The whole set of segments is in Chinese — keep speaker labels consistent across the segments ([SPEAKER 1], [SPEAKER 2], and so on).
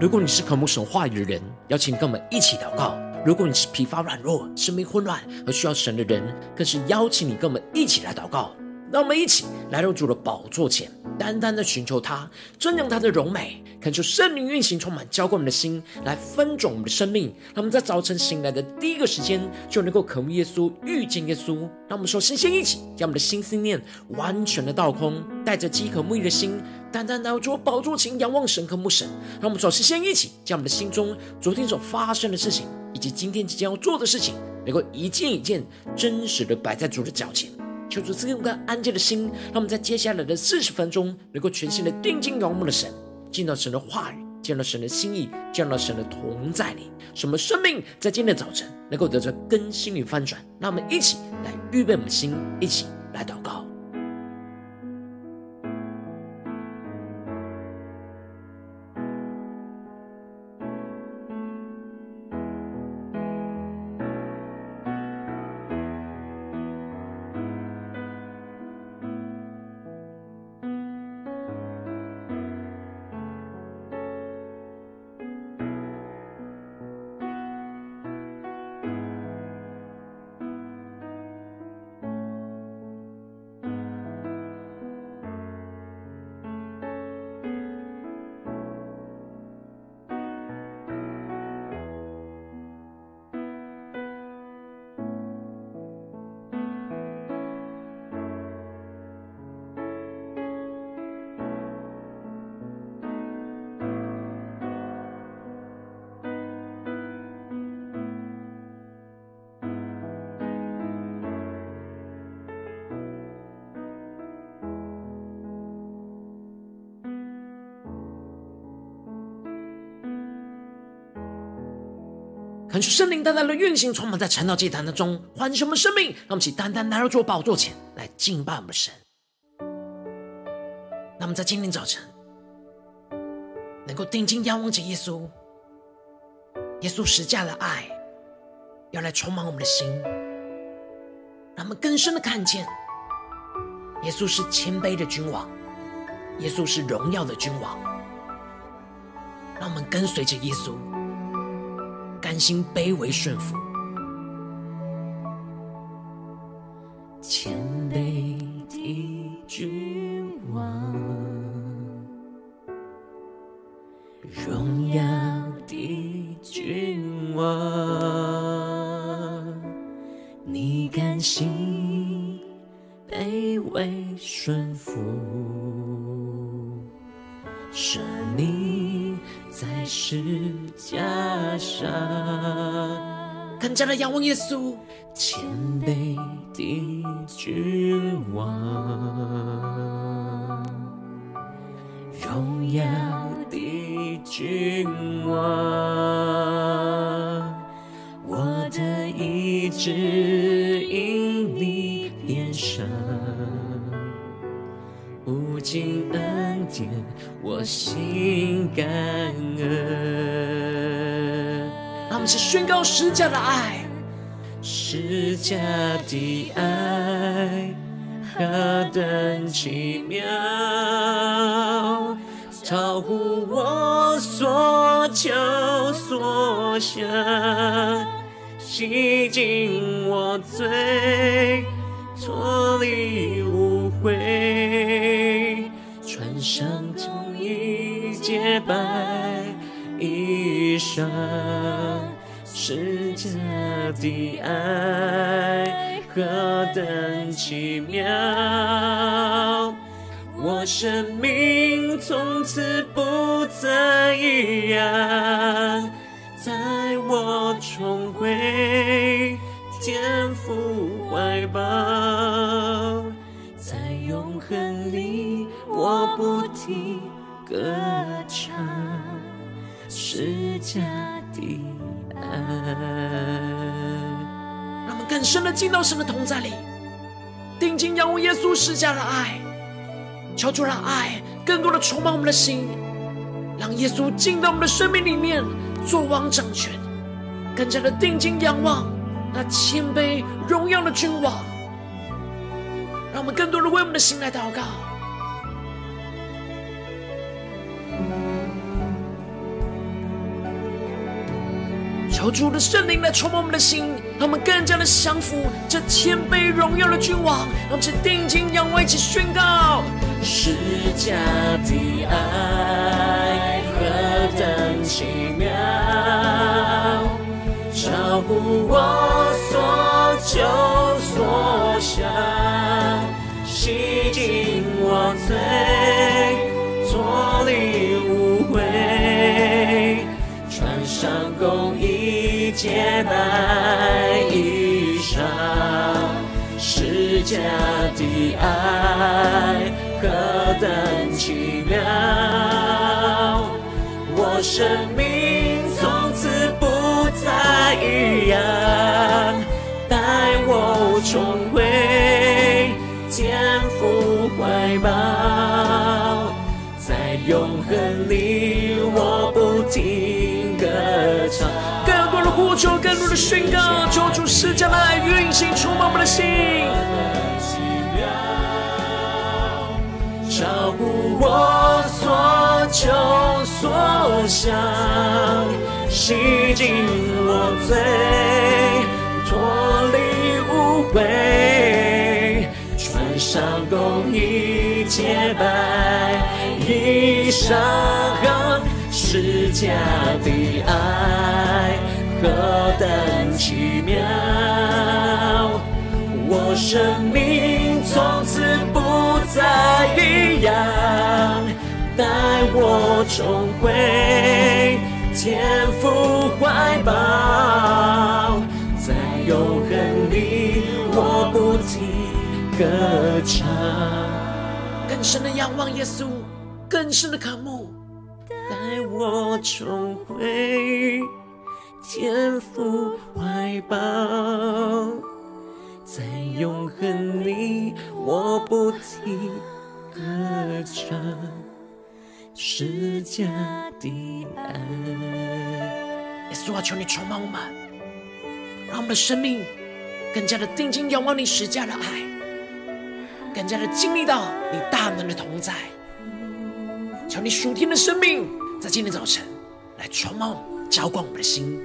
[SPEAKER 1] 如果你是渴慕神话语的人，邀请跟我们一起祷告；如果你是疲乏软弱、生命混乱而需要神的人，更是邀请你跟我们一起来祷告。让我们一起来到主的宝座前，单单的寻求他，瞻仰他的荣美，恳求圣灵运行，充满浇灌我们的心，来分种我们的生命。让我们在早晨醒来的第一个时间，就能够渴慕耶稣，遇见耶稣。让我们说先先一起。将我们的心思念完全的倒空，带着饥渴慕义的心，单单来到主宝座前，仰望神，渴慕神。让我们首先先一起将我们的心中昨天所发生的事情，以及今天即将要做的事情，能够一件一件真实的摆在主的脚前。求主赐给我们安静的心，让我们在接下来的四十分钟，能够全心的定睛仰望的神，见到神的话语，见到神的心意，见到神的同在里，什么生命在今天的早晨能够得着更新与翻转。让我们一起来预备我们的心，一起来祷告。恳求圣灵单单的运行，充满在晨祷祭坛当中，唤醒我们生命，让我们起单单来到主宝座前来敬拜我们的神。那么在今天早晨，能够定睛仰望着耶稣，耶稣十架的爱要来充满我们的心，让我们更深的看见，耶稣是谦卑的君王，耶稣是荣耀的君王，让我们跟随着耶稣。心卑微顺服，
[SPEAKER 2] 前的
[SPEAKER 1] 仰望耶稣，
[SPEAKER 2] 谦下的爱何等奇妙，超乎我所求所想，洗净我罪，脱离污秽，穿上公义洁白衣裳。世界的爱何等奇妙，我生命从此不再一样，在我重回天父怀抱，在永恒里我不停歌唱，世界
[SPEAKER 1] 让我们更深的进到神的同在里，定睛仰望耶稣施加的爱，求主让爱更多的充满我们的心，让耶稣进到我们的生命里面，作王掌权，更加的定睛仰望那谦卑荣耀的君王，让我们更多的为我们的心来祷告。
[SPEAKER 2] 求主的圣灵来充满我们的心，让我们更加的降服这谦卑荣耀的君王。让我们定睛仰望，一起宣告：
[SPEAKER 1] 世家的爱何等奇妙，超乎我所求所想，洗净我罪，洁白衣裳，十架的爱何等奇妙！我生命从此不再一样，带我重回天父怀抱，在永恒里我不停歌唱。
[SPEAKER 2] 呼求更多的宣告，求主施加的爱运行充满我们的心。
[SPEAKER 1] 照顾我所求所想，洗净我罪，脱离污秽，穿上公义洁白衣裳，十架的爱。何等奇妙！我生命从此不再一样，带我重回天父怀抱，在永恒里我不停歌唱。
[SPEAKER 2] 更深的仰望耶稣，更深的渴慕，
[SPEAKER 1] 带我重回。天父怀抱，在永恒里，我不停歌唱，十架的爱。
[SPEAKER 2] 耶稣啊，求你充满我们，让我们的生命更加的定睛仰望你十架的爱，更加的经历到你大能的同在。求你属天的生命在今天早晨来充满、浇灌我们的心。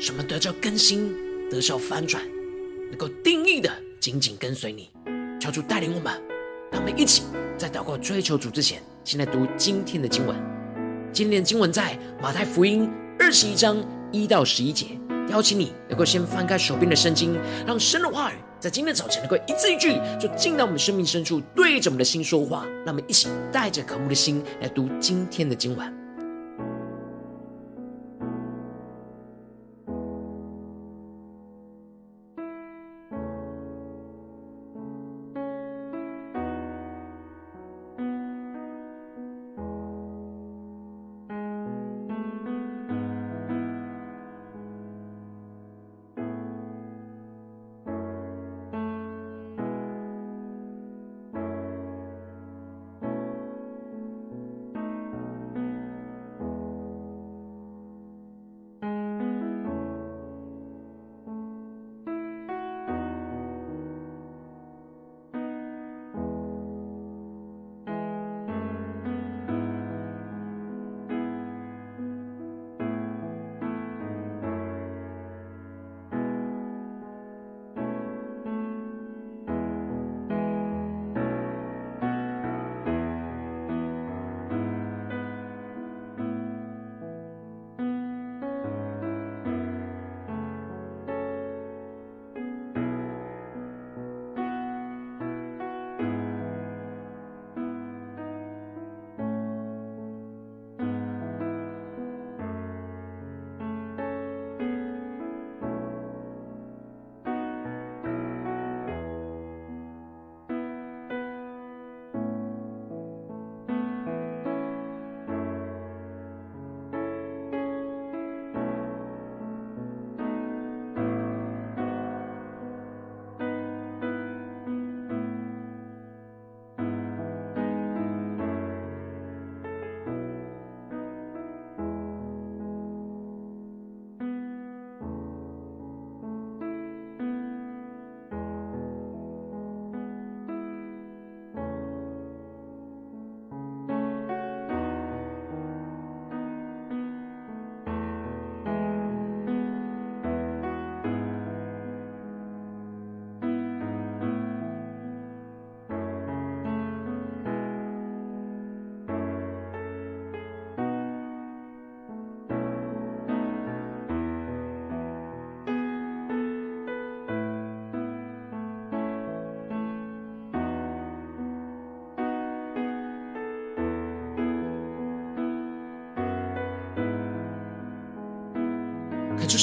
[SPEAKER 2] 什么得着更新，得着翻转，能够定义的紧紧跟随你，求主带领我们，让我们一起在祷告追求主之前，先来读今天的经文。今天的经文在马太福音二十一章一到十一节。邀请你能够先翻开手边的圣经，让神的话语在今天早晨能够一字一句，就进到我们生命深处，对着我们的心说话。让我们一起带着渴慕的心来读今天的经文。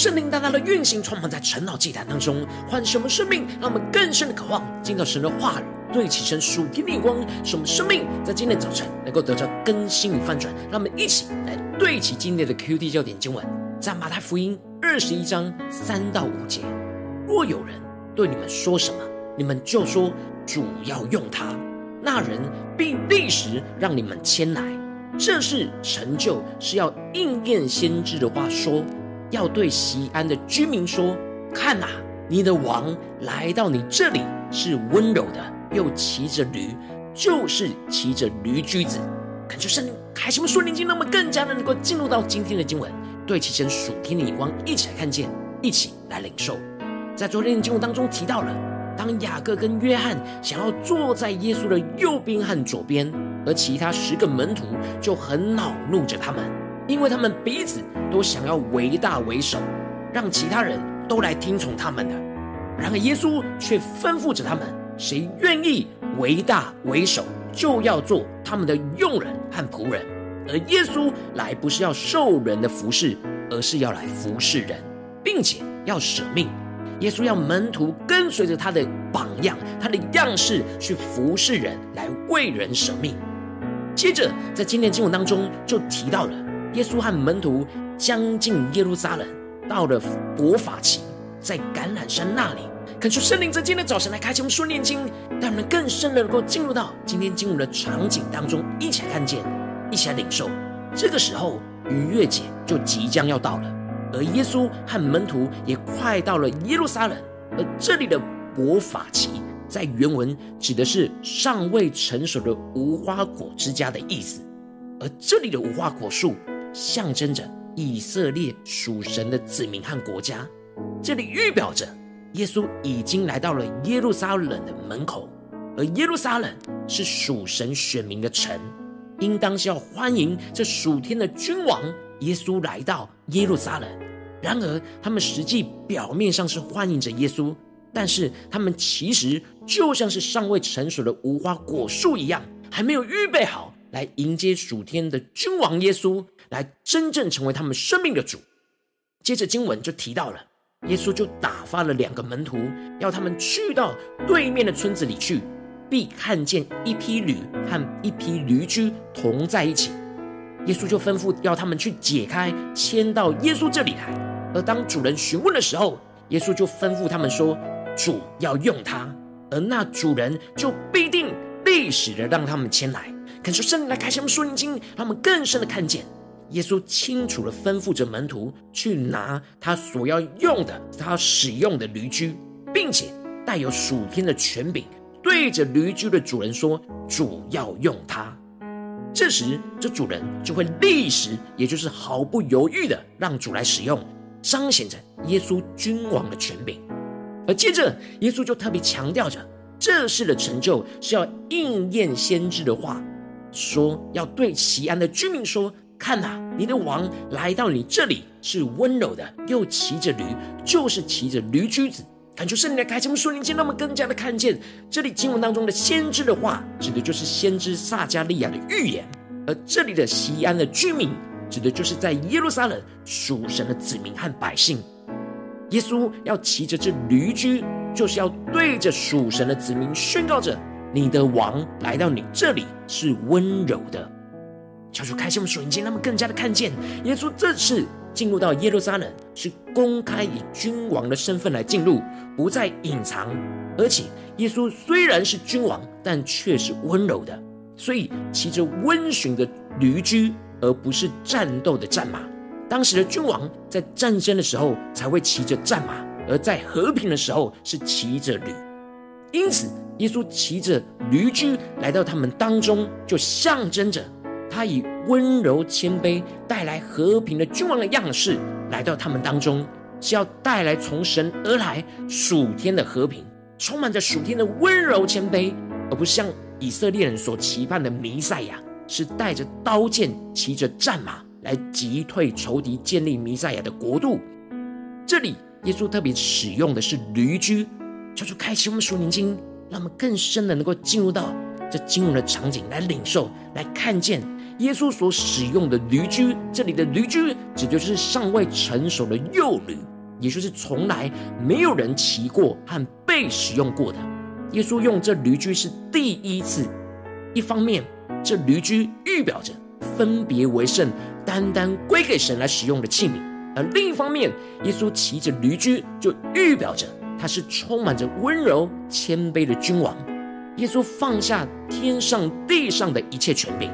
[SPEAKER 1] 圣灵大大的运行，充满在晨祷祭坛当中，唤醒我们生命，让我们更深的渴望进到神的话语，对齐神属天的光，使我们生命在今天早晨能够得到更新与翻转。让我们一起来对齐今天的 QT 焦点经文，在马太福音二十一章三到五节：若有人对你们说什么，你们就说主要用他，那人必立时让你们迁来。这是成就，是要应验先知的话说。要对西安的居民说：“看呐，你的王来到你这里，是温柔的，又骑着驴，就是骑着驴驹子。”感谢圣灵，开什么属灵经，让我们更加的能够进入到今天的经文，对齐神属天的眼光，一起来看见，一起来领受。在昨天的经文当中提到了，当雅各跟约翰想要坐在耶稣的右边和左边，而其他十个门徒就很恼怒着他们。因为他们彼此都想要为大为首，让其他人都来听从他们的。然而耶稣却吩咐着他们：谁愿意为大为首，就要做他们的佣人和仆人。而耶稣来不是要受人的服侍，而是要来服侍人，并且要舍命。耶稣要门徒跟随着他的榜样、他的样式去服侍人，来为人舍命。接着在今天经文当中就提到了。耶稣和门徒将近耶路撒冷，到了伯法其，在橄榄山那里，恳求圣灵在今天的早晨来开启我们顺念经，让我们更深的能够进入到今天经文的场景当中，一起来看见，一起来领受。这个时候，逾越节就即将要到了，而耶稣和门徒也快到了耶路撒冷，而这里的伯法其，在原文指的是尚未成熟的无花果之家的意思，而这里的无花果树。象征着以色列属神的子民和国家，这里预表着耶稣已经来到了耶路撒冷的门口，而耶路撒冷是属神选民的城，应当是要欢迎这属天的君王耶稣来到耶路撒冷。然而，他们实际表面上是欢迎着耶稣，但是他们其实就像是尚未成熟的无花果树一样，还没有预备好来迎接属天的君王耶稣。来真正成为他们生命的主。接着经文就提到了，耶稣就打发了两个门徒，要他们去到对面的村子里去，必看见一匹驴和一匹驴驹同在一起。耶稣就吩咐要他们去解开，牵到耶稣这里来。而当主人询问的时候，耶稣就吩咐他们说：“主要用他。”而那主人就必定立时的让他们牵来。恳求圣灵来开启我们属灵经，让他们更深的看见。耶稣清楚的吩咐着门徒去拿他所要用的、他使用的驴驹，并且带有属天的权柄，对着驴驹的主人说：“主要用它。”这时，这主人就会立时，也就是毫不犹豫的让主来使用，彰显着耶稣君王的权柄。而接着，耶稣就特别强调着，这事的成就是要应验先知的话，说要对西安的居民说。看呐，你的王来到你这里，是温柔的，又骑着驴，就是骑着驴驹子。感觉圣灵的开启，我们属灵经，让我们更加的看见这里经文当中的先知的话，指的就是先知撒迦利亚的预言；而这里的西安的居民，指的就是在耶路撒冷属神的子民和百姓。耶稣要骑着这驴驹，就是要对着属神的子民宣告着：你的王来到你这里，是温柔的。求主开启我们属灵经，让我们更加的看见耶稣这次进入到耶路撒冷，是公开以君王的身份来进入，不再隐藏。而且耶稣虽然是君王，但却是温柔的，所以骑着温驯的驴驹，而不是战斗的战马。当时的君王在战争的时候才会骑着战马，而在和平的时候是骑着驴。因此，耶稣骑着驴驹来到他们当中，就象征着。他以温柔谦卑带来和平的君王的样式来到他们当中，是要带来从神而来属天的和平，充满着属天的温柔谦卑，而不是像以色列人所期盼的弥赛亚，是带着刀剑、骑着战马来击退仇敌、建立弥赛亚的国度。这里耶稣特别使用的是驴驹，叫做开启我们属灵经，让我们更深的能够进入到这经文的场景来领受、来看见。耶稣所使用的驴驹，这里的驴驹指的就是尚未成熟的幼驴，也就是从来没有人骑过和被使用过的。耶稣用这驴驹是第一次，一方面这驴驹预表着分别为圣、单单归给神来使用的器皿；而另一方面，耶稣骑着驴驹就预表着他是充满着温柔谦卑的君王。耶稣放下天上地上的一切权柄，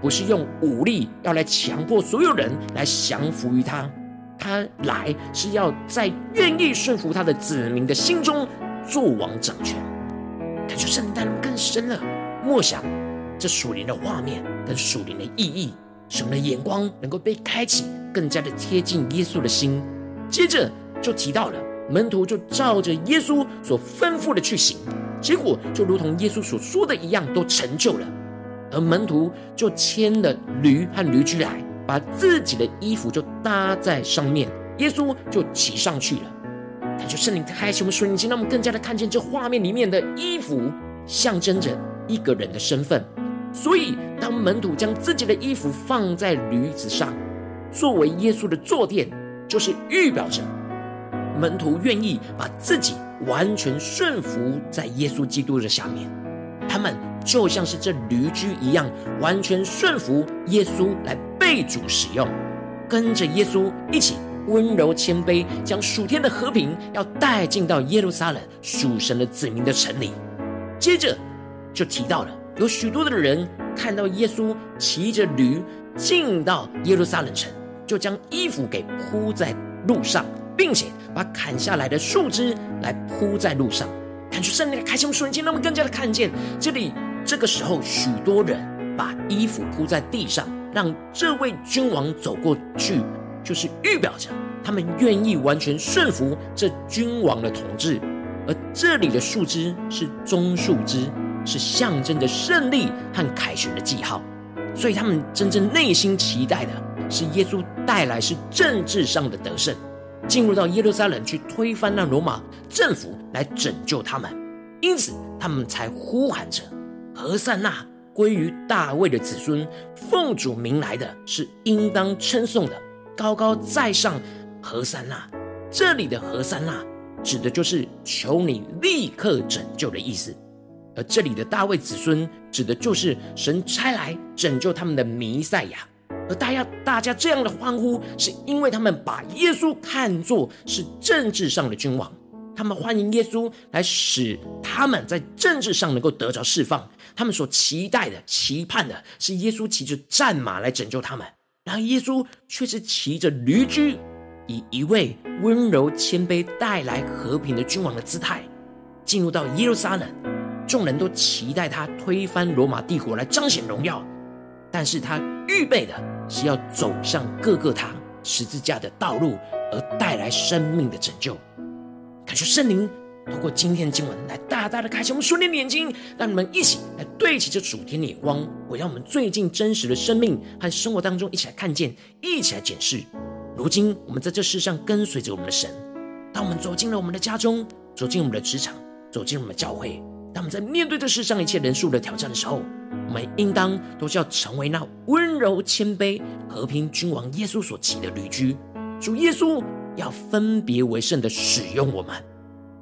[SPEAKER 1] 不是用武力要来强迫所有人来降服于他，他来是要在愿意顺服他的子民的心中做王掌权。感觉圣诞更深了，默想这属灵的画面跟属灵的意义，使我们的眼光能够被开启，更加的贴近耶稣的心。接着就提到了门徒就照着耶稣所吩咐的去行。结果就如同耶稣所说的一样，都成就了。而门徒就牵了驴和驴驹来，把自己的衣服就搭在上面，耶稣就骑上去了。感就圣灵开启我们属灵心，让我们更加的看见这画面里面的衣服象征着一个人的身份。所以，当门徒将自己的衣服放在驴子上，作为耶稣的坐垫，就是预表着门徒愿意把自己。完全顺服在耶稣基督的下面，他们就像是这驴驹一样，完全顺服耶稣来被主使用，跟着耶稣一起温柔谦卑，将属天的和平要带进到耶路撒冷属神的子民的城里。接着就提到了，有许多的人看到耶稣骑着驴进到耶路撒冷城，就将衣服给铺在路上。并且把砍下来的树枝来铺在路上，感觉圣灵的开启瞬间，让我们更加的看见这里。这个时候，许多人把衣服铺在地上，让这位君王走过去，就是预表着他们愿意完全顺服这君王的统治。而这里的树枝是棕树枝，是象征着胜利和凯旋的记号。所以他们真正内心期待的是耶稣带来是政治上的得胜。进入到耶路撒冷去推翻那罗马政府，来拯救他们，因此他们才呼喊着：“何塞那归于大卫的子孙，奉主名来的是应当称颂的，高高在上，何塞那。”这里的何塞那指的就是求你立刻拯救的意思，而这里的大卫子孙指的就是神差来拯救他们的弥赛亚。而大家大家这样的欢呼，是因为他们把耶稣看作是政治上的君王，他们欢迎耶稣来使他们在政治上能够得着释放。他们所期待的、期盼的是耶稣骑着战马来拯救他们，然而耶稣却是骑着驴驹，以一位温柔谦卑、带来和平的君王的姿态进入到耶路撒冷。众人都期待他推翻罗马帝国来彰显荣耀，但是他预备的。是要走上各个他十字架的道路，而带来生命的拯救。感谢圣灵透过今天的经文来大大的开启我们属灵的眼睛，让你们一起来对齐这主天的眼光，回到我们最近真实的生命和生活当中，一起来看见，一起来检视。如今我们在这世上跟随着我们的神，当我们走进了我们的家中，走进我们的职场，走进我们的教会，当我们在面对这世上一切人数的挑战的时候。我们应当都是要成为那温柔谦卑、和平君王耶稣所骑的驴駒。主耶稣要分别为圣的使用我们，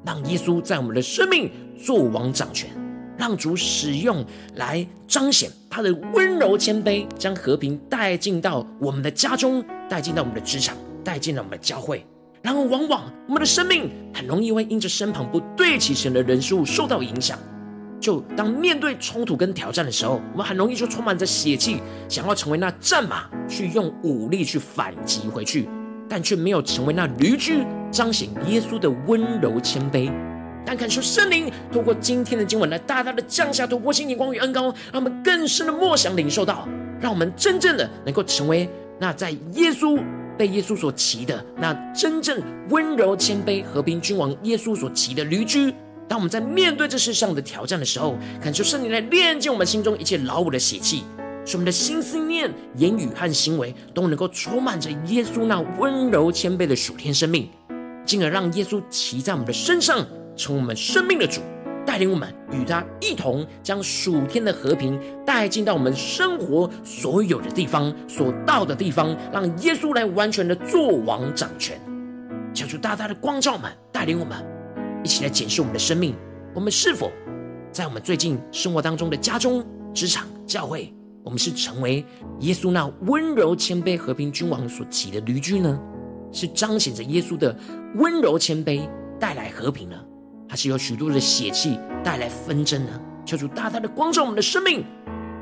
[SPEAKER 1] 让耶稣在我们的生命做王掌权，让主使用来彰显他的温柔谦卑，将和平带进到我们的家中，带进到我们的职场，带进到我们的教会。然后，往往我们的生命很容易会因着身旁不对齐神的人事物受到影响。就当面对冲突跟挑战的时候，我们很容易就充满着血气，想要成为那战马，去用武力去反击回去，但却没有成为那驴驹，彰显耶稣的温柔谦卑。但感受圣灵透过今天的经文来大大的降下突破性眼光与恩膏，让我们更深的默想领受到，让我们真正的能够成为那在耶稣被耶稣所骑的那真正温柔谦卑和平君王耶稣所骑的驴驹。当我们在面对这世上的挑战的时候，恳求圣灵来炼净我们心中一切老我的血气，使我们的心思念、言语和行为都能够充满着耶稣那温柔谦卑的属天生命，进而让耶稣骑在我们的身上，成我们生命的主，带领我们与他一同将属天的和平带进到我们生活所有的地方、所到的地方，让耶稣来完全的作王掌权。求主大大的光照我们，带领我们一起来检视我们的生命，我们是否在我们最近生活当中的家中、职场、教会，我们是成为耶稣那温柔谦卑、和平君王所骑的驴驹呢？是彰显着耶稣的温柔谦卑带来和平呢？还是有许多的血气带来纷争呢？求主大大的光照我们的生命，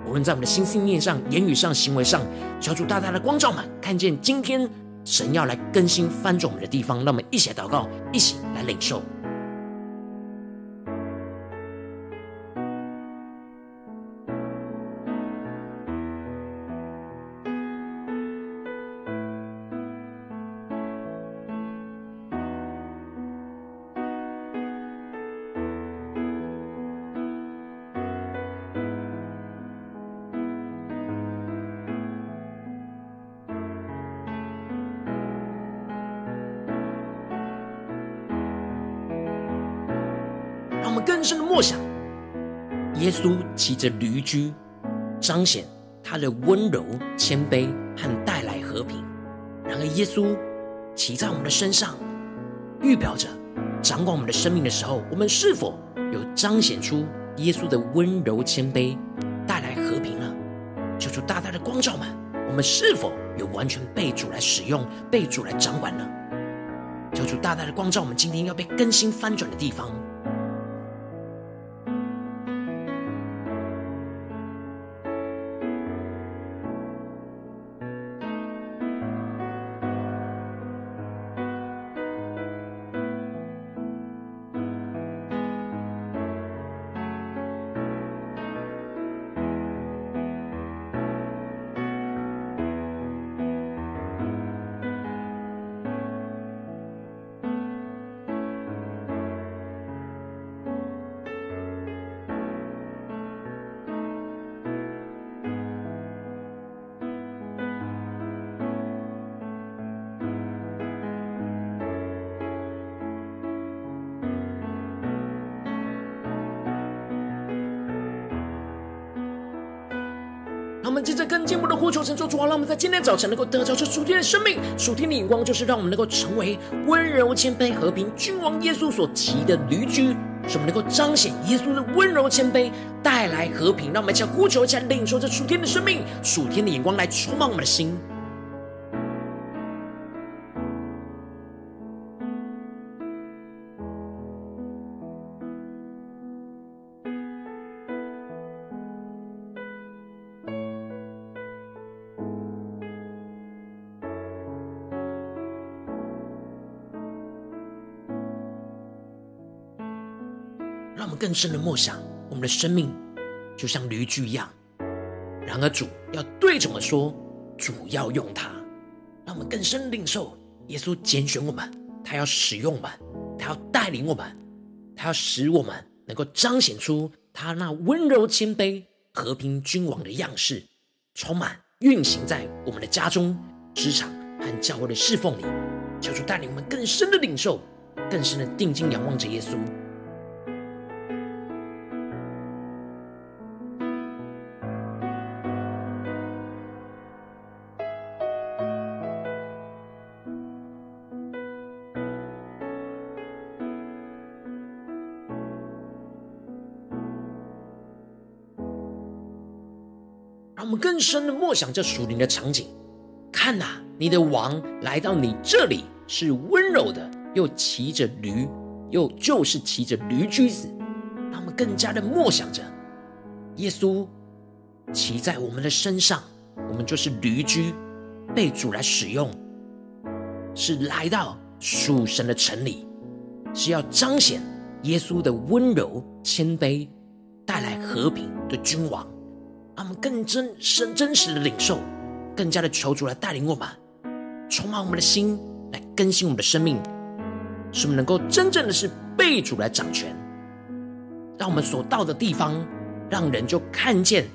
[SPEAKER 1] 无论在我们的心思念上、言语上、行为上，求主大大的光照们，看见今天神要来更新翻转我们的地方，让我们一起来祷告，一起来领受。稣骑着驴驹，彰显他的温柔、谦卑和带来和平。然而，耶稣骑在我们的身上，预表着掌管我们的生命的时候，我们是否有彰显出耶稣的温柔、谦卑，带来和平呢？求主大大的光照们，我们是否有完全被主来使用、被主来掌管呢？求主大大的光照我们，今天要被更新翻转的地方。们接着更进一步的呼求神说主啊，让我们在今天早晨能够得着这属天的生命，属天的眼光，就是让我们能够成为温柔、谦卑、和平君王耶稣所骑的驴驹，使我们能够彰显耶稣的温柔、谦卑，带来和平。让我们一起呼求，一起领受这属天的生命、属天的眼光来充满我们的心。更深的默想，我们的生命就像驴驹一样。然而主要对着我们说：“主要用它，让我们更深领受耶稣拣选我们，他要使用我们，他要带领我们，他要使我们能够彰显出他那温柔谦卑、和平君王的样式，充满运行在我们的家中、职场和教会的侍奉里。求主带领我们更深的领受，更深的定睛仰望着耶稣。”深的默想这属灵的场景，看呐、你的王来到你这里是温柔的，又骑着驴，又就是骑着驴驹子。让我们更加的默想着，耶稣骑在我们的身上，我们就是驴驹，被主来使用，是来到属神的城里，是要彰显耶稣的温柔谦卑，带来和平的君王。让我们更真深真实的领受，更加的求主来带领我们，充满我们的心，来更新我们的生命，使我们能够真正的是被主来掌权。让我们所到的地方，让人就看见，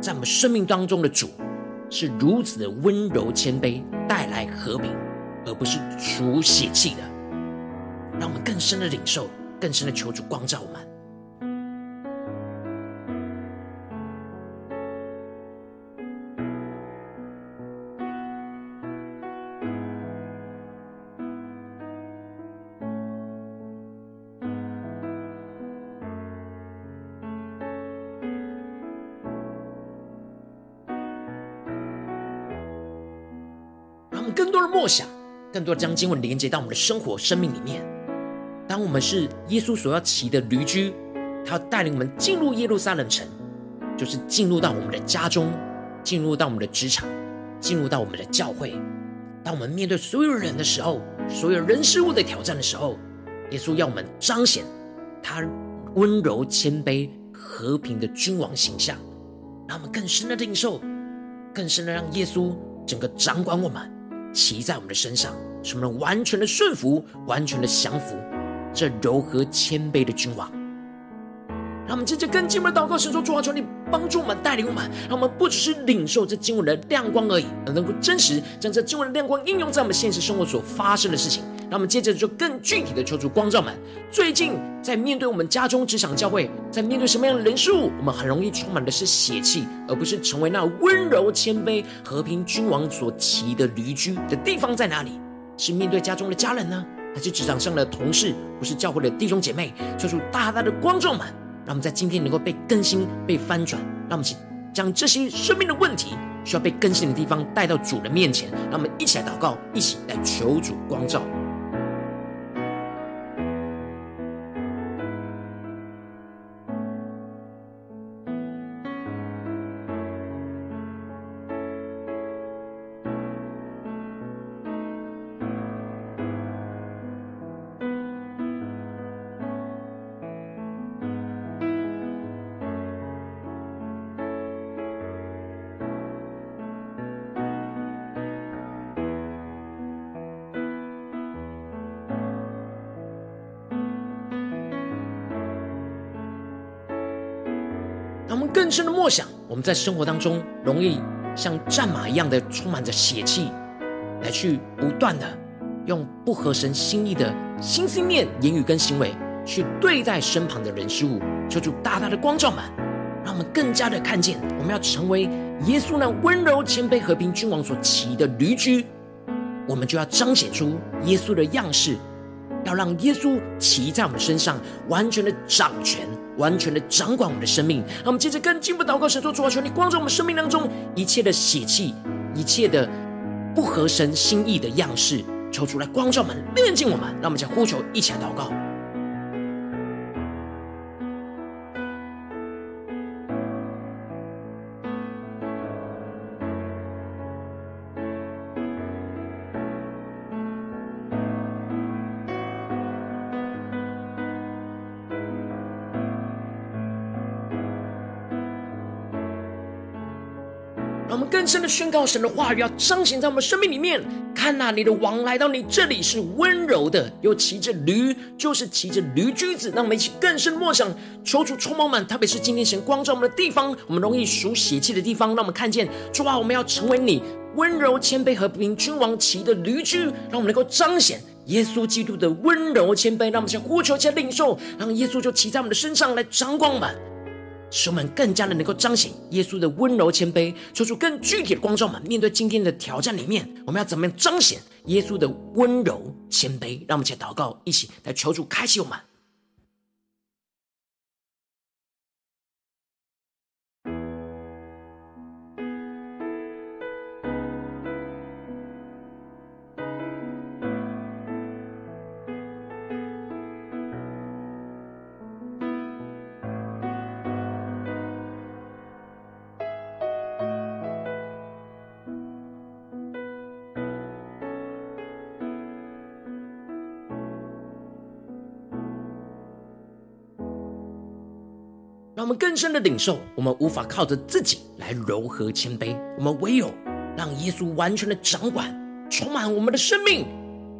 [SPEAKER 1] 在我们生命当中的主是如此的温柔谦卑，带来和平，而不是属血气的。让我们更深的领受，更深的求主光照我们。更多将经文连接到我们的生活、生命里面。当我们是耶稣所要骑的驴驹，他要带领我们进入耶路撒冷城，就是进入到我们的家中，进入到我们的职场，进入到我们的教会。当我们面对所有人的时候，所有人事物的挑战的时候，耶稣要我们彰显他温柔谦卑、和平的君王形象，让我们更深的领受，更深的让耶稣整个掌管我们，骑在我们的身上，使我们完全的顺服，完全的降服这柔和谦卑的君王。让我们接着跟进我们的祷告，神说：“主啊，求你帮助我们，带领我们，让我们不只是领受这经文的亮光而已，而能够真实将这经文的亮光应用在我们现实生活所发生的事情。那我们接着就更具体的求主光照们。最近在面对我们家中、职场、教会，在面对什么样的人事物，我们很容易充满的是血气，而不是成为那温柔、谦卑、和平君王所骑的驴驹的地方在哪里？是面对家中的家人呢，还是职场上的同事，不是教会的弟兄姐妹？求主大大的光照们。”让我们在今天能够被更新、被翻转。让我们将这些生命的问题需要被更新的地方带到主的面前。让我们一起来祷告，一起来求主光照。深的默想，我们在生活当中容易像战马一样的充满着血气，来去不断的用不合神心意的心、思念、言语跟行为去对待身旁的人事物。求主大大的光照们，让我们更加的看见，我们要成为耶稣那温柔、谦卑、和平君王所骑的驴驹，我们就要彰显出耶稣的样式，要让耶稣骑在我们身上，完全的掌权。完全的掌管我们的生命，让我们接着跟进一步祷告，神说：主啊，求你光照我们生命当中一切的血气，一切的不合神心意的样式，求主来光照我们，炼净我们。让我们再呼求，一起来祷告。更深的宣告神的话语，要彰显在我们生命里面。看呐，你的王来到你这里是温柔的，又骑着驴，就是骑着驴驹子。让我们一起更深默想，求主充满满，特别是今天神光照我们的地方，我们容易属血气的地方，让我们看见主啊，我们要成为你温柔谦卑和平君王骑的驴驹，让我们能够彰显耶稣基督的温柔谦卑。让我们先呼求，先领受，让耶稣就骑在我们的身上来掌管我们。使我们更加的能够彰显耶稣的温柔谦卑，说出更具体的光照们。面对今天的挑战里面，我们要怎么样彰显耶稣的温柔谦卑？让我们一起祷告，一起来求主开启我们。让我们更深的领受，我们无法靠着自己来柔和谦卑，我们唯有让耶稣完全的掌管，充满我们的生命，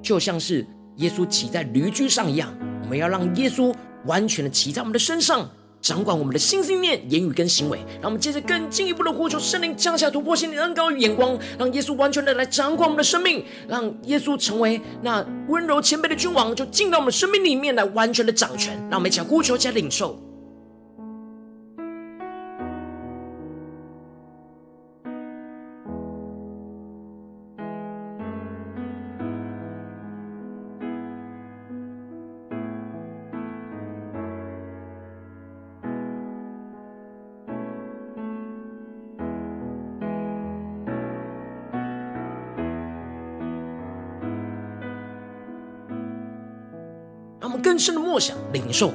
[SPEAKER 1] 就像是耶稣骑在驴驹上一样。我们要让耶稣完全的骑在我们的身上，掌管我们的心、思念、言语跟行为。让我们接着更进一步的呼求圣灵降下突破性的恩膏与眼光，让耶稣完全的来掌管我们的生命，让耶稣成为那温柔谦卑的君王，就进到我们生命里面来完全的掌权。让我们一起呼求加领受。默想领受，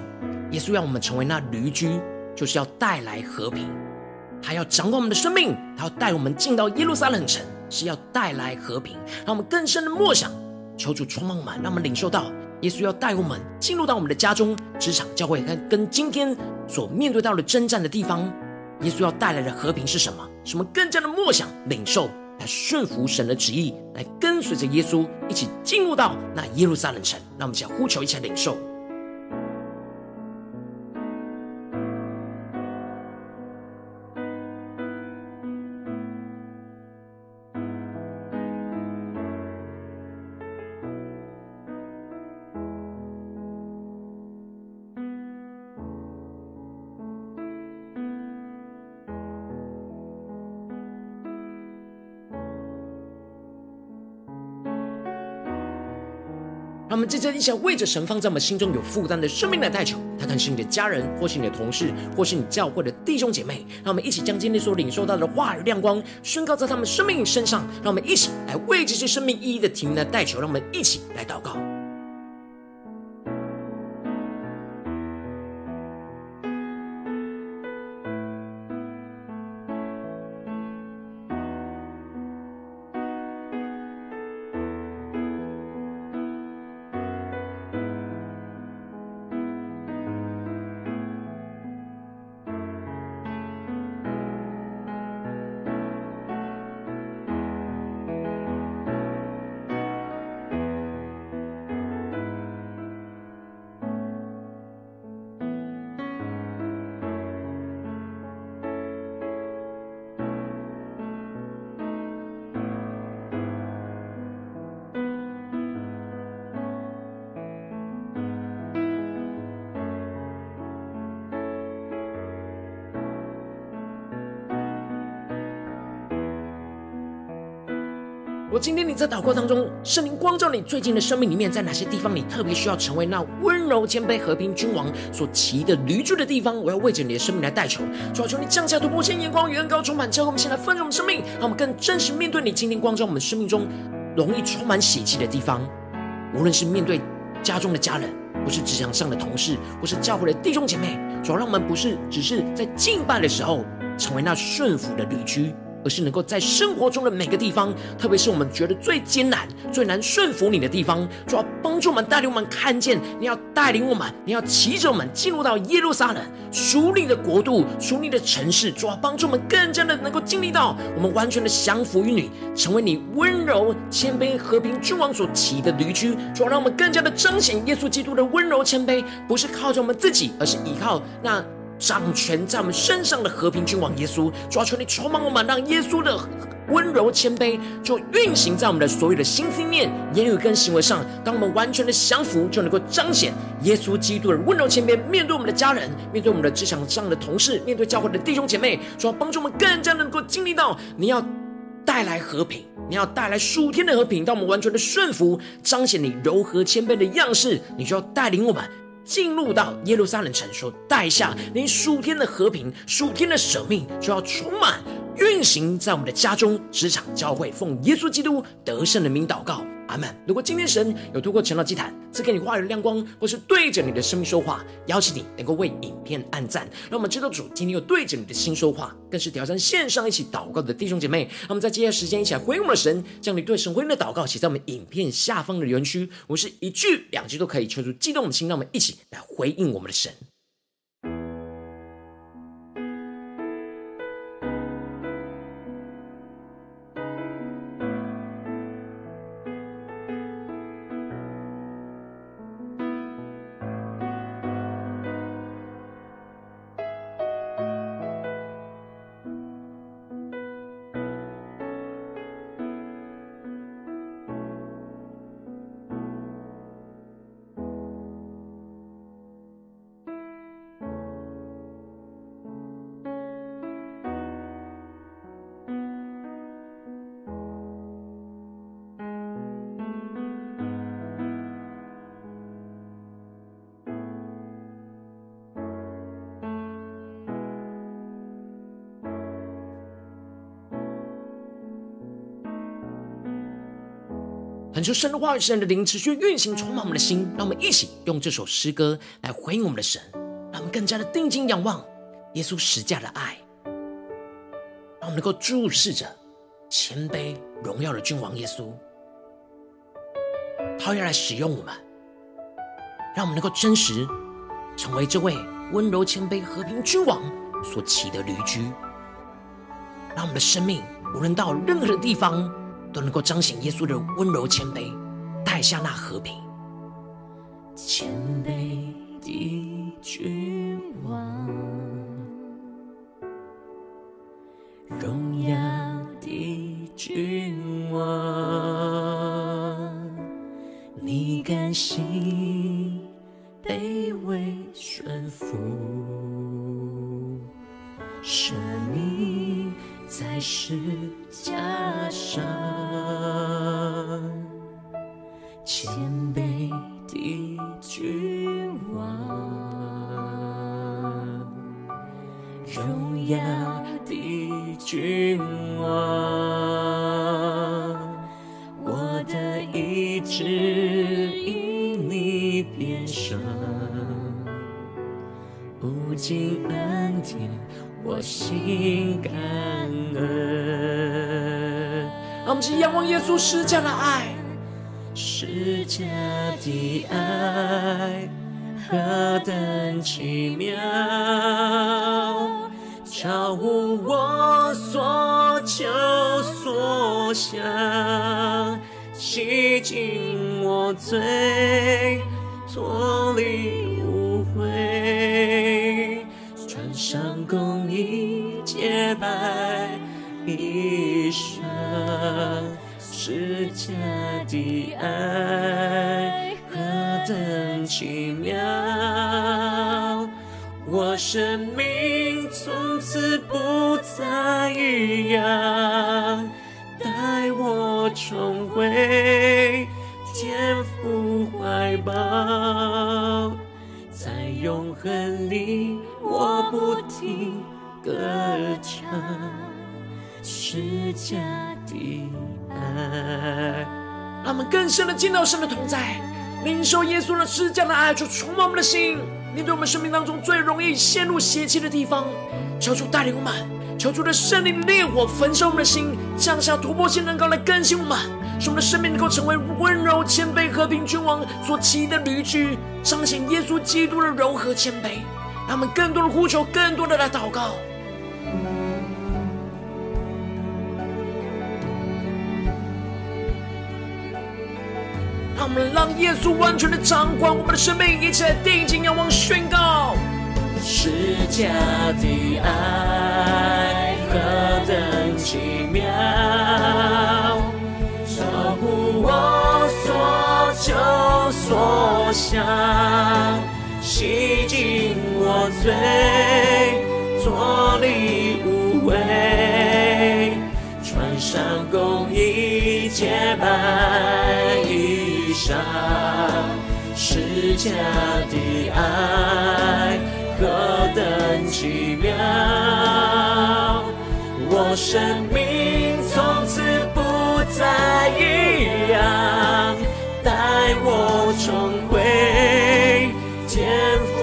[SPEAKER 1] 耶稣让我们成为那驴驹，就是要带来和平。他要掌管我们的生命，他要带我们进到耶路撒冷城，是要带来和平。让我们更深的默想，求主充满我们，让我们领受到耶稣要带我们进入到我们的家中、职场、教会，跟跟今天所面对到的征战的地方，耶稣要带来的和平是什么？什么更加的默想领受，来顺服神的旨意，来跟随着耶稣一起进入到那耶路撒冷城。让我们一起呼求，一起领受。们接着一起为着神放在我们心中有负担的生命来代求，他可能是你的家人，或是你的同事，或是你教会的弟兄姐妹。让我们一起将今天所领受到的话语亮光宣告在他们生命身上。让我们一起来为这些生命意义的题目来代求。让我们一起来祷告。今天你在祷告当中，圣灵光照你最近的生命里面，在哪些地方你特别需要成为那温柔谦卑和平君王所骑的驴驹的地方？我要为着你的生命来代求，主啊，求你降下突破性眼光，远高充满，叫我们先来丰盛我们生命，让我们更真实面对你。今天光照我们生命中容易充满血气的地方，无论是面对家中的家人，不是职场上的同事，或是教会的弟兄姐妹，主要让我们不是只是在敬拜的时候成为那顺服的驴驹。而是能够在生活中的每个地方，特别是我们觉得最艰难、最难顺服你的地方，主要帮助我们带领我们看见，你要带领我们，你要骑着我们进入到耶路撒冷属你的国度、属你的城市，主要帮助我们更加的能够经历到我们完全的降服于你，成为你温柔、谦卑、和平君王所骑的驴驹，主要让我们更加的彰显耶稣基督的温柔谦卑，不是靠着我们自己，而是依靠那。掌权在我们身上的和平君王耶稣，主要求你充满我们，让耶稣的温柔谦卑就运行在我们的所有的心思念、言语跟行为上。当我们完全的降服，就能够彰显耶稣基督的温柔谦卑。面对我们的家人，面对我们的职场上的同事，面对教会的弟兄姐妹，主要帮助我们更加能够经历到你要带来和平，你要带来数天的和平。当我们完全的顺服，彰显你柔和谦卑的样式，你就要带领我们。进入到耶路撒冷城，所带下连数天的和平、数天的舍命，就要充满运行在我们的家中、职场、教会，奉耶稣基督得胜的名祷告。阿门。如果今天神有透过晨祷祭坛赐给你话语的亮光，或是对着你的生命说话，邀请你能够为影片按赞，让我们知道主今天又对着你的心说话，更是挑战线上一起祷告的弟兄姐妹。那么在接下来时间一起来回应我们的神，将你对神回应的祷告写在我们影片下方的留言区，我是一句两句都可以，求出激动的心，让我们一起来回应我们的神。
[SPEAKER 3] 恳求神的话语、神的灵持续运行，充满我们的心。让我们一起用这首诗歌来回应我们的神，让我们更加的定睛仰望耶稣十架的爱，让我们能够注视着谦卑荣耀的君王耶稣，他要来使用我们，让我们能够真实成为这位温柔谦卑和平君王所起的驴驹，让我们的生命无论到任何的地方。都能够彰显耶稣的温柔谦卑，带下那和平。
[SPEAKER 1] 谦卑的君王，荣耀的君王，你甘心卑微顺服，舍命在十架上，谦卑的君王，荣耀的君王，我的意志因你变伤，无尽恩典，我心
[SPEAKER 3] 们去仰望耶稣施加的爱，
[SPEAKER 1] 施加的爱何等奇妙，超乎我所求所想，洗净我罪，下的爱何等奇妙，我生命从此不再一样，带我重回天父怀抱，在永恒里我不停歌唱，十架的爱，
[SPEAKER 3] 让我们更深的见到神的同在，领受耶稣的施加的爱，就充满我们的心。面对我们生命当中最容易陷入邪气的地方，求主带领我们，求主的圣灵烈火焚烧我们的心，降下突破性能高来更新我们，使我们的生命能够成为温柔谦卑和平君王所骑的驴驹，彰显耶稣基督的柔和谦卑。让我们更多的呼求，更多的来祷告。我们让耶稣完全的掌管我们的生命，一起来定睛仰望宣告。
[SPEAKER 1] 十架的爱何等奇妙，超乎我所求所想，洗净我罪，脱离污秽，穿上公义洁白衣裳，十架的爱何等奇妙，我生命从此不再一样，带我重回天父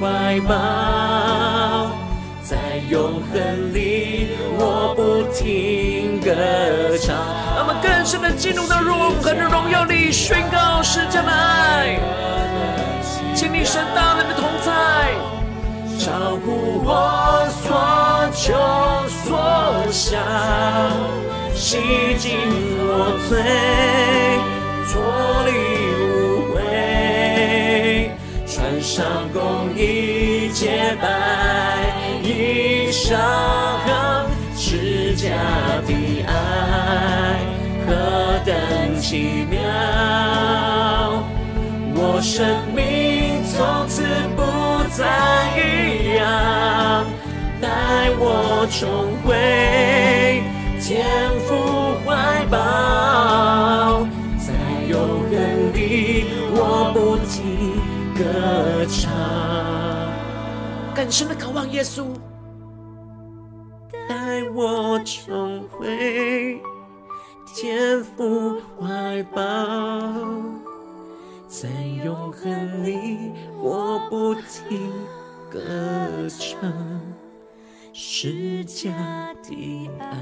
[SPEAKER 1] 怀抱，在永恒里我不停歌唱。
[SPEAKER 3] 让我们更深的进入到永恒的荣耀里，宣告十架的爱，经历神大能的同在，
[SPEAKER 1] 超乎我所求所想，洗净我罪，脱离污秽，穿上公义洁白衣裳，十架的奇妙，我生命从此不再一样，带我重回天父怀抱，在永恒里我不停歌唱，
[SPEAKER 3] 更深的渴望耶稣，
[SPEAKER 1] 带我重回。
[SPEAKER 2] 天父怀抱，在永恒里我不停歌唱，十架的爱。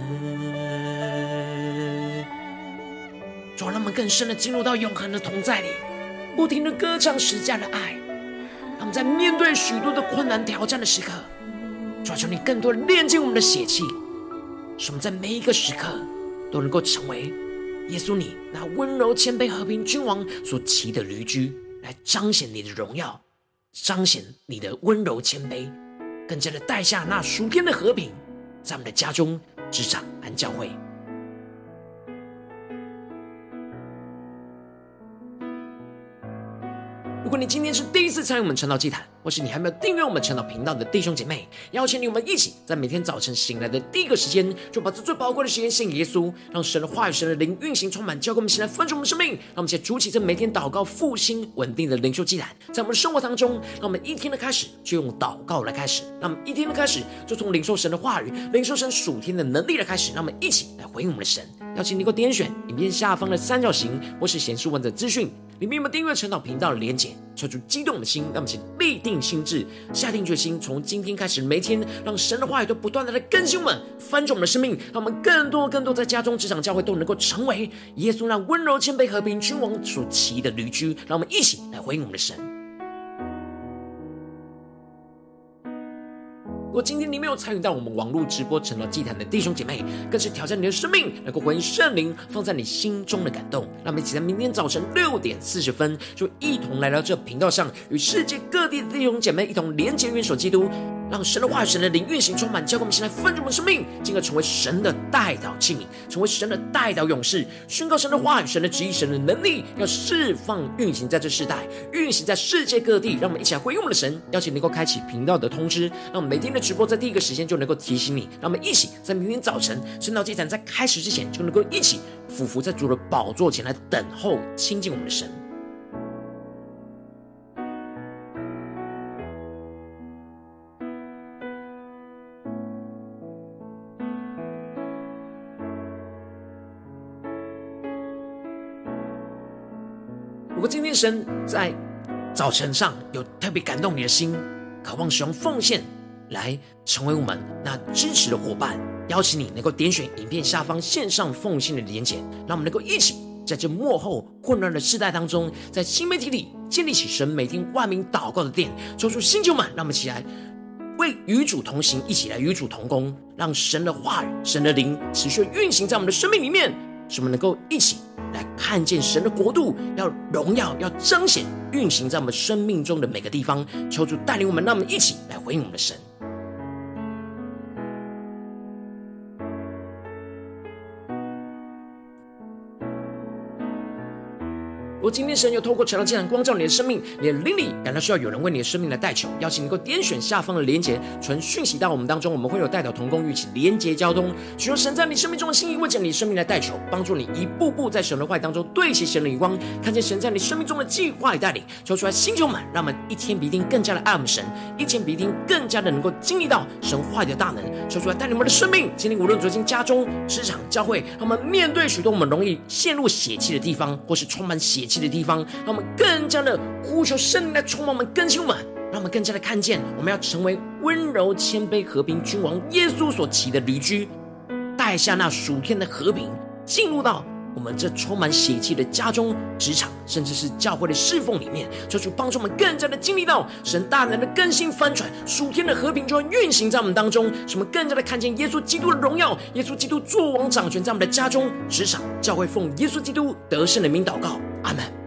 [SPEAKER 1] 主让我们更深的进入到永恒的同在里，不停的歌唱十架的爱。让我们在面对许多的困难挑战的时刻，主求你更多的炼净我们的血气，使我们在每一个时刻都能够成为耶稣你那温柔谦卑和平君王所骑的驴驹，来彰显你的荣耀，彰显你的温柔谦卑，更加的带下那属天的和平，在我们的家中、职场和教会。如果你今天是第一次参与我们晨祷祭坛，或是你还没有订阅我们晨祷频道的弟兄姐妹，邀请你我们一起在每天早晨醒来的第一个时间，就把这最宝贵的时间献给耶稣，让神的话语、神的灵运行充满，交给我们，起来分盛我们生命。让我们先筑起这每天祷告复兴稳定的灵修祭坛，在我们的生活当中，让我们一天的开始就用祷告来开始，让我们一天的开始就从领受神的话语、领受神属天的能力来开始，让我们一起来回应我们的神。邀请你给我点选影片下方的三角形，或是显示文字资讯。里面有没有订阅晨祷频道的连结？敲出激动的心，让我们请立定心智，下定决心，从今天开始，每天让神的话语都不断的来更新我们，翻转我们的生命，让我们更多更多在家中、职场、教会都能够成为耶稣那温柔、谦卑、和平君王所骑的驴驹。让我们一起来回应我们的神。如果今天你没有参与到我们网络直播成了祭坛的弟兄姐妹，更是挑战你的生命，能够回应圣灵放在你心中的感动。那么一起在明天早晨六点四十分，就一同来到这频道上，与世界各地的弟兄姐妹一同连接、元首基督。让神的话语、神的灵运行充满，教给我们，现在分盛我们生命，进而成为神的代祷器皿，成为神的代祷勇士，宣告神的话语、神的旨意、神的能力，要释放运行在这世代，运行在世界各地。让我们一起来回应我们的神，邀请能够开启频道的通知，让我们每天的直播在第一个时间就能够提醒你。让我们一起在明天早晨晨祷祭坛在开始之前，就能够一起俯伏在主的宝座前来等候亲近我们的神。神在早晨上有特别感动你的心，渴望使用奉献来成为我们那支持的伙伴，邀请你能够点选影片下方线上奉献的连结，让我们能够一起在这幕后混乱的世代当中，在新媒体里建立起神每天万名祷告的殿，抽出新旧满，让我们起来为与主同行，一起来与主同工，让神的话语、神的灵持续运行在我们的生命里面，使我们能够一起。来看见神的国度，要荣耀，要彰显，运行在我们生命中的每个地方。求主带领我们，让我们一起来回应我们的神。如果今天神又透过晨祷祭坛光照你的生命，你的灵里感到需要有人为你的生命来代求，邀请能够点选下方的连结，传讯息到我们当中，我们会有代表同工一起连结交通，寻求神在你生命中的心意，为着你生命来代求，帮助你一步步在神的话当中对齐神的眼光，看见神在你生命中的计划与带领，求出来星球们，让我们一天比一天更加的爱我们神，一天比一天更加的能够经历到神话语的大能，求出来带领我们的生命，今天无论走进家中、职场、教会，他们面对许多我们容易陷入血气的地方，或是充满血气。的地方，让我们更加的呼求圣灵来充满我们，更新我们，让我们更加的看见，我们要成为温柔谦卑和平君王耶稣所骑的驴驹，带下那属天的和平，进入到我们这充满血气的家中、职场，甚至是教会的侍奉里面，求主帮助我们更加的经历到神大能的更新翻转，属天的和平就要运行在我们当中，什么更加的看见耶稣基督的荣耀，耶稣基督作王掌权在我们的家中、职场、教会，奉耶稣基督得胜的名祷告。阿门。